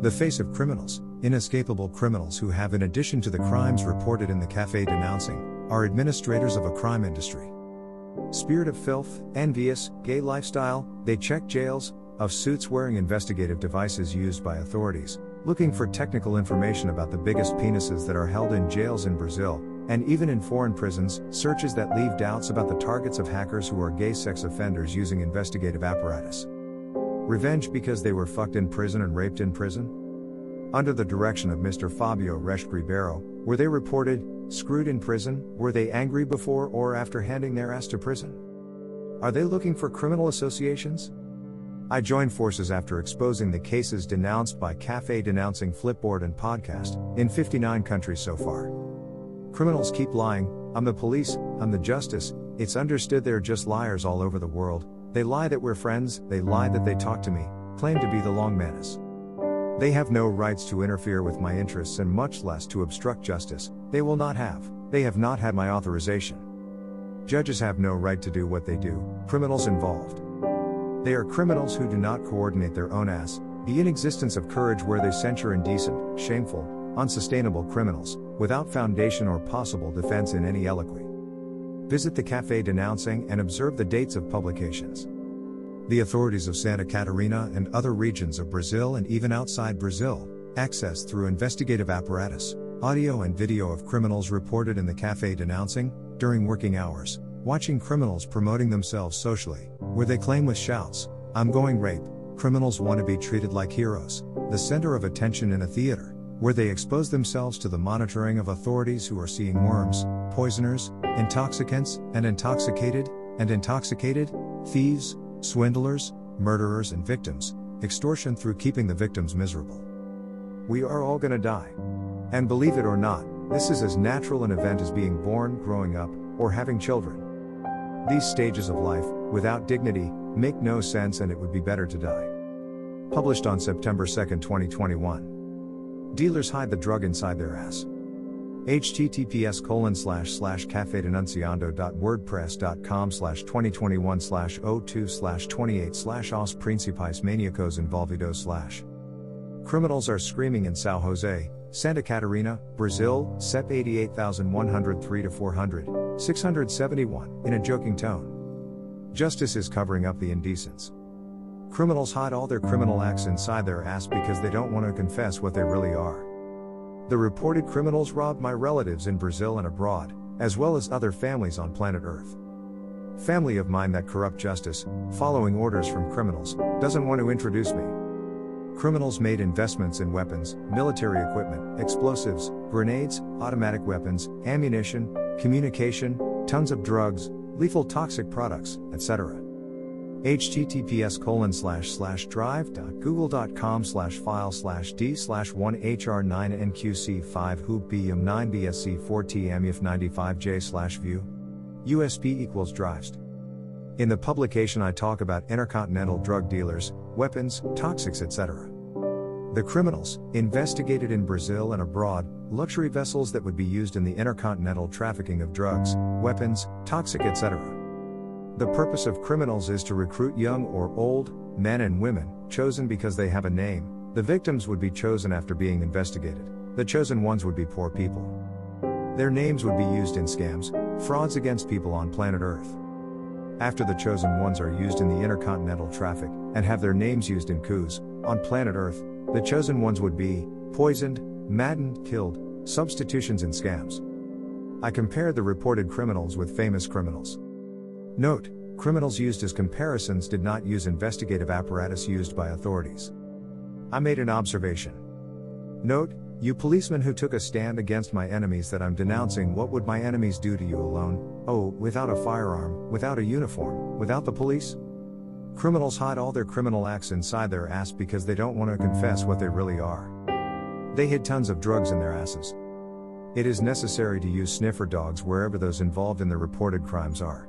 The face of criminals, inescapable criminals who have, in addition to the crimes reported in the cafe denouncing, are administrators of a crime industry. Spirit of filth, envious, gay lifestyle, they check jails, of suits wearing investigative devices used by authorities, looking for technical information about the biggest penises that are held in jails in Brazil, and even in foreign prisons, searches that leave doubts about the targets of hackers who are gay sex offenders using investigative apparatus. Revenge because they were fucked in prison and raped in prison? Under the direction of Mr. Fabio Reschke Ribeiro, were they reported, screwed in prison? Were they angry before or after handing their ass to prison? Are they looking for criminal associations? I joined forces after exposing the cases denounced by Cafe Denouncing Flipboard and Podcast, in 59 countries so far. Criminals keep lying, I'm the police, I'm the justice, it's understood they're just liars all over the world, they lie that we're friends, they lie that they talk to me, claim to be the long menace. They have no rights to interfere with my interests and much less to obstruct justice, they will not have, they have not had my authorization. Judges have no right to do what they do, criminals involved. They are criminals who do not coordinate their own ass, the inexistence of courage where they censure indecent, shameful, unsustainable criminals, without foundation or possible defense in any eloquy. Visit the cafe denouncing and observe the dates of publications. The authorities of Santa Catarina and other regions of Brazil and even outside Brazil, access through investigative apparatus, audio and video of criminals reported in the cafe denouncing, during working hours, watching criminals promoting themselves socially, where they claim with shouts, I'm going rape, criminals want to be treated like heroes, the center of attention in a theater, where they expose themselves to the monitoring of authorities who are seeing worms, poisoners, intoxicants, and intoxicated, and intoxicated, thieves, swindlers, murderers, and victims, extortion through keeping the victims miserable. We are all gonna die. And believe it or not, this is as natural an event as being born, growing up, or having children. These stages of life, without dignity, make no sense and it would be better to die. Published on September 2, 2021. Dealers hide the drug inside their ass. https colon slash slash cafedenunciando.wordpress.com slash 2021 slash 02 slash 28 slash os principais maniacos envolvidos slash. Criminals are screaming in Sao Jose, Santa Catarina, Brazil, CEP 88103 to 400, 671, in a joking tone. Justice is covering up the indecents. Criminals hide all their criminal acts inside their ass because they don't want to confess what they really are. The reported criminals robbed my relatives in Brazil and abroad, as well as other families on planet Earth. Family of mine that corrupt justice, following orders from criminals, doesn't want to introduce me. Criminals made investments in weapons, military equipment, explosives, grenades, automatic weapons, ammunition, communication, tons of drugs, lethal toxic products, etc. https colon slash slash drive.google.com slash file slash d slash 1 hr 9 nqc 5 hoop bm 9 bsc 4 tmuf 95j slash view usp equals drives in the publication I talk about intercontinental drug dealers, weapons, toxics, etc. The criminals, investigated in Brazil and abroad, luxury vessels that would be used in the intercontinental trafficking of drugs, weapons, toxic, etc. The purpose of criminals is to recruit young or old, men and women, chosen because they have a name. The victims would be chosen after being investigated. The chosen ones would be poor people. Their names would be used in scams, frauds against people on planet Earth. After the chosen ones are used in the intercontinental traffic, and have their names used in coups, on planet Earth, the chosen ones would be poisoned, maddened, killed, substitutions, and scams. I compared the reported criminals with famous criminals. Note, criminals used as comparisons did not use investigative apparatus used by authorities. I made an observation. Note, you policemen who took a stand against my enemies that I'm denouncing, what would my enemies do to you alone? Oh, without a firearm, without a uniform, without the police? Criminals hide all their criminal acts inside their ass because they don't want to confess what they really are. They hid tons of drugs in their asses. It is necessary to use sniffer dogs wherever those involved in the reported crimes are.